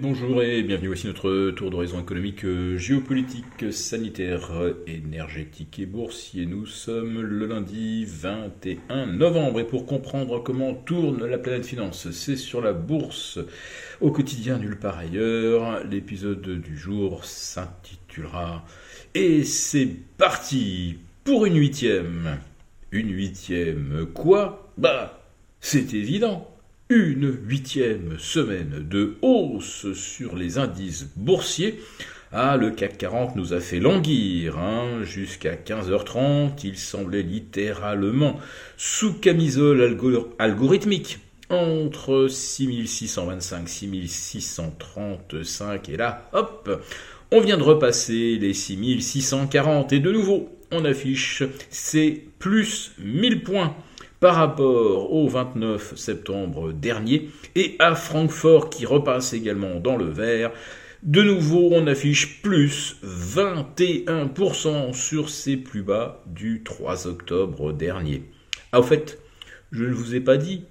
Bonjour et bienvenue voici notre tour d'horizon économique, euh, géopolitique, sanitaire, énergétique et boursier. Nous sommes le lundi 21 novembre et pour comprendre comment tourne la planète finance, c'est sur la bourse au quotidien nulle part ailleurs. L'épisode du jour s'intitulera Et c'est parti pour une huitième. Une huitième quoi? Bah, c'est évident une huitième semaine de hausse sur les indices boursiers. Ah, le CAC 40 nous a fait languir, hein, jusqu'à 15h30, il semblait littéralement sous camisole algorithmique, entre 6625, 6635, et là, hop, on vient de repasser les 6640, et de nouveau, on affiche ces plus 1000 points par rapport au 29 septembre dernier et à Francfort qui repasse également dans le vert. De nouveau, on affiche plus 21% sur ses plus bas du 3 octobre dernier. Ah, au fait, je ne vous ai pas dit,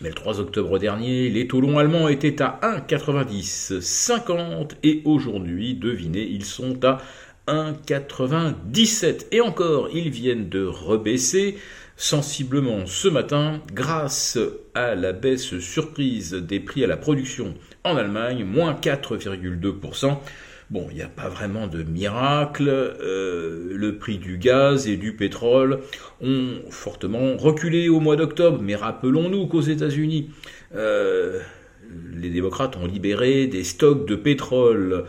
mais le 3 octobre dernier, les taux longs allemands étaient à 1,9050 et aujourd'hui, devinez, ils sont à 1,97. Et encore, ils viennent de rebaisser sensiblement ce matin grâce à la baisse surprise des prix à la production en Allemagne, moins 4,2%. Bon, il n'y a pas vraiment de miracle. Euh, le prix du gaz et du pétrole ont fortement reculé au mois d'octobre, mais rappelons-nous qu'aux États-Unis, euh, les démocrates ont libéré des stocks de pétrole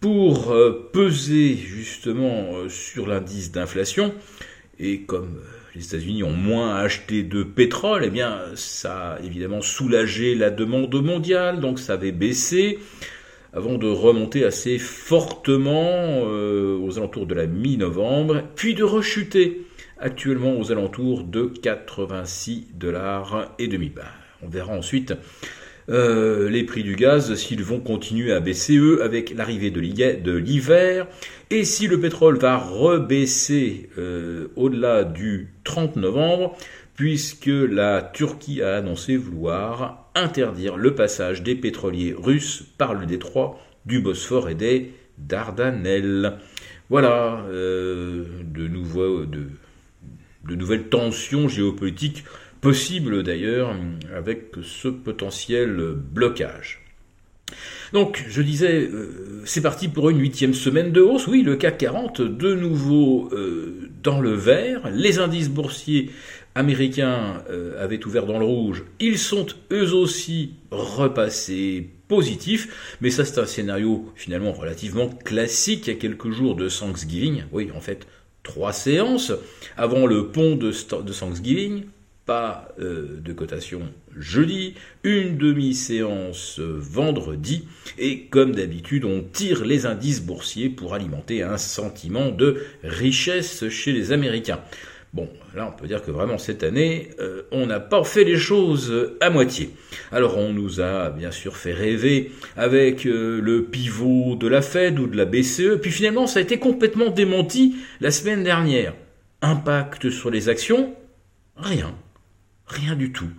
pour euh, peser justement sur l'indice d'inflation. Et comme les États-Unis ont moins acheté de pétrole, eh bien, ça a évidemment soulagé la demande mondiale, donc ça avait baissé avant de remonter assez fortement euh, aux alentours de la mi-novembre, puis de rechuter actuellement aux alentours de 86 dollars et demi. Ben, on verra ensuite euh, les prix du gaz s'ils vont continuer à baisser eux avec l'arrivée de l'hiver et si le pétrole va rebaisser euh, au-delà du 30 novembre puisque la Turquie a annoncé vouloir interdire le passage des pétroliers russes par le détroit du Bosphore et des Dardanelles. Voilà, euh, de, nouvelles tensions géopolitiques possible d'ailleurs avec ce potentiel blocage. Donc, je disais, euh, c'est parti pour une huitième semaine de hausse. Oui, le CAC 40, de nouveau euh, dans le vert. Les indices boursiers américains euh, avaient ouvert dans le rouge. Ils sont eux aussi repassés positifs. Mais ça, c'est un scénario finalement relativement classique. Il y a quelques jours de Thanksgiving. Oui, en fait, trois séances avant le pont de, de Thanksgiving pas euh, de cotation jeudi, une demi-séance vendredi, et comme d'habitude, on tire les indices boursiers pour alimenter un sentiment de richesse chez les Américains. Bon, là on peut dire que vraiment cette année, euh, on n'a pas fait les choses à moitié. Alors on nous a bien sûr fait rêver avec euh, le pivot de la Fed ou de la BCE, puis finalement ça a été complètement démenti la semaine dernière. Impact sur les actions? Rien. Rien du tout.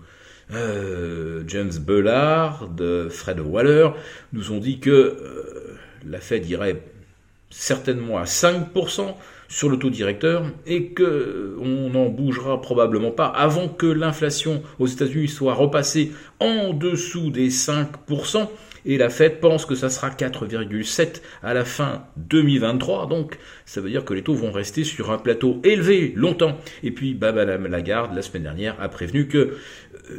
Euh, James Bullard, Fred Waller nous ont dit que euh, la Fed irait certainement à 5% sur le taux directeur et que on n'en bougera probablement pas avant que l'inflation aux États-Unis soit repassée en dessous des 5% et la Fed pense que ça sera 4,7 à la fin 2023. Donc ça veut dire que les taux vont rester sur un plateau élevé longtemps. Et puis Baba Lagarde la semaine dernière a prévenu que euh,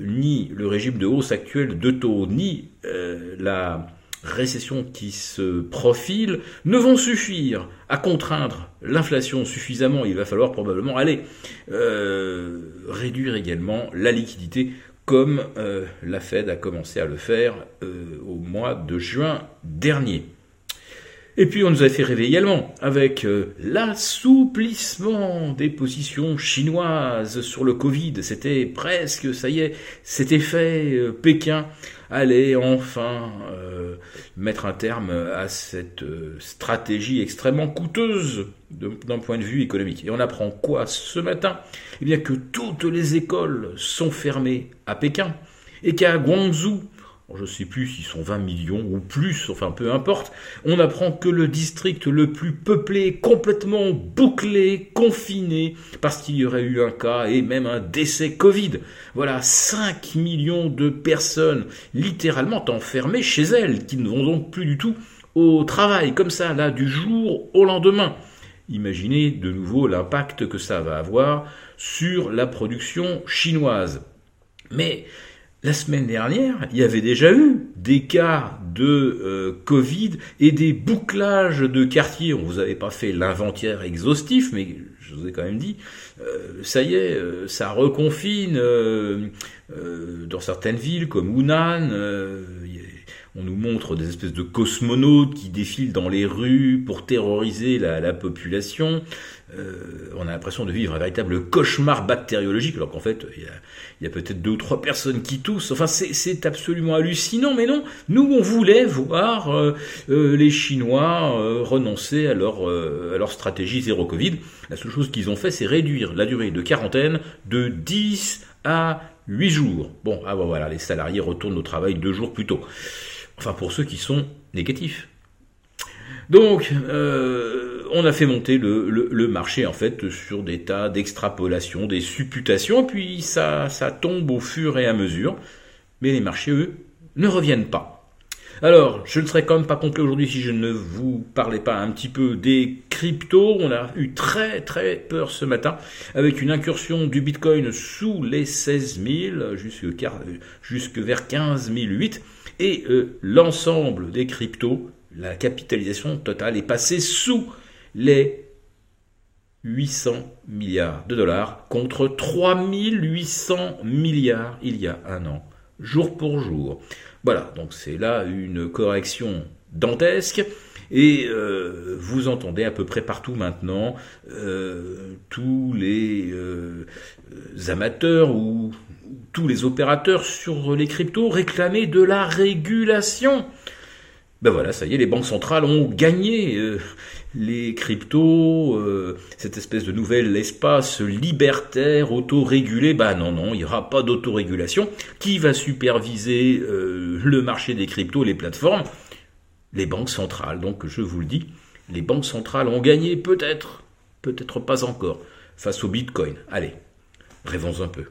ni le régime de hausse actuel de taux ni euh, la récession qui se profile ne vont suffire à contraindre l'inflation suffisamment. Il va falloir probablement aller euh, réduire également la liquidité comme euh, la Fed a commencé à le faire euh, au mois de juin dernier. Et puis on nous a fait rêver également avec euh, l'assouplissement des positions chinoises sur le Covid. C'était presque, ça y est, c'était fait. Pékin allait enfin mettre un terme à cette stratégie extrêmement coûteuse d'un point de vue économique. Et on apprend quoi ce matin? Eh bien que toutes les écoles sont fermées à Pékin et qu'à Guangzhou, je ne sais plus s'ils sont 20 millions ou plus, enfin peu importe, on apprend que le district le plus peuplé, complètement bouclé, confiné, parce qu'il y aurait eu un cas et même un décès Covid. Voilà, 5 millions de personnes littéralement enfermées chez elles, qui ne vont donc plus du tout au travail, comme ça, là, du jour au lendemain. Imaginez de nouveau l'impact que ça va avoir sur la production chinoise. Mais la semaine dernière, il y avait déjà eu des cas de euh, Covid et des bouclages de quartiers. On vous avait pas fait l'inventaire exhaustif, mais je vous ai quand même dit, euh, ça y est, euh, ça reconfine dans certaines villes comme Hunan. On nous montre des espèces de cosmonautes qui défilent dans les rues pour terroriser la population. Euh, on a l'impression de vivre un véritable cauchemar bactériologique, alors qu'en fait, il y a, peut-être deux ou trois personnes qui toussent. Enfin, c'est absolument hallucinant, mais non, nous, on voulait voir euh, euh, les Chinois renoncer à leur, à leur stratégie zéro Covid. La seule chose qu'ils ont fait, c'est réduire la durée de quarantaine de 10 à 8 jours. Bon, ah bah voilà, les salariés retournent au travail deux jours plus tôt. Enfin, pour ceux qui sont négatifs. Donc, euh, on a fait monter le, marché en fait sur des tas d'extrapolations, des supputations, puis ça, ça tombe au fur et à mesure. Mais les marchés, eux, ne reviennent pas. Alors, je ne serais quand même pas complet aujourd'hui si je ne vous parlais pas un petit peu des cryptos. On a eu très très peur ce matin avec une incursion du Bitcoin sous les 16 000 jusque, vers 15 008 et euh, l'ensemble des cryptos la capitalisation totale est passée sous les 800 milliards de dollars contre 3800 milliards il y a un an, jour pour jour. Voilà, donc c'est là une correction dantesque. Et euh, vous entendez à peu près partout maintenant euh, tous les euh, amateurs ou tous les opérateurs sur les cryptos réclamer de la régulation ben voilà, ça y est, les banques centrales ont gagné euh, les cryptos, euh, cette espèce de nouvel espace libertaire, autorégulé. Ben non, non, il n'y aura pas d'autorégulation. Qui va superviser euh, le marché des cryptos, les plateformes Les banques centrales. Donc je vous le dis, les banques centrales ont gagné peut-être, peut-être pas encore, face au Bitcoin. Allez, rêvons un peu.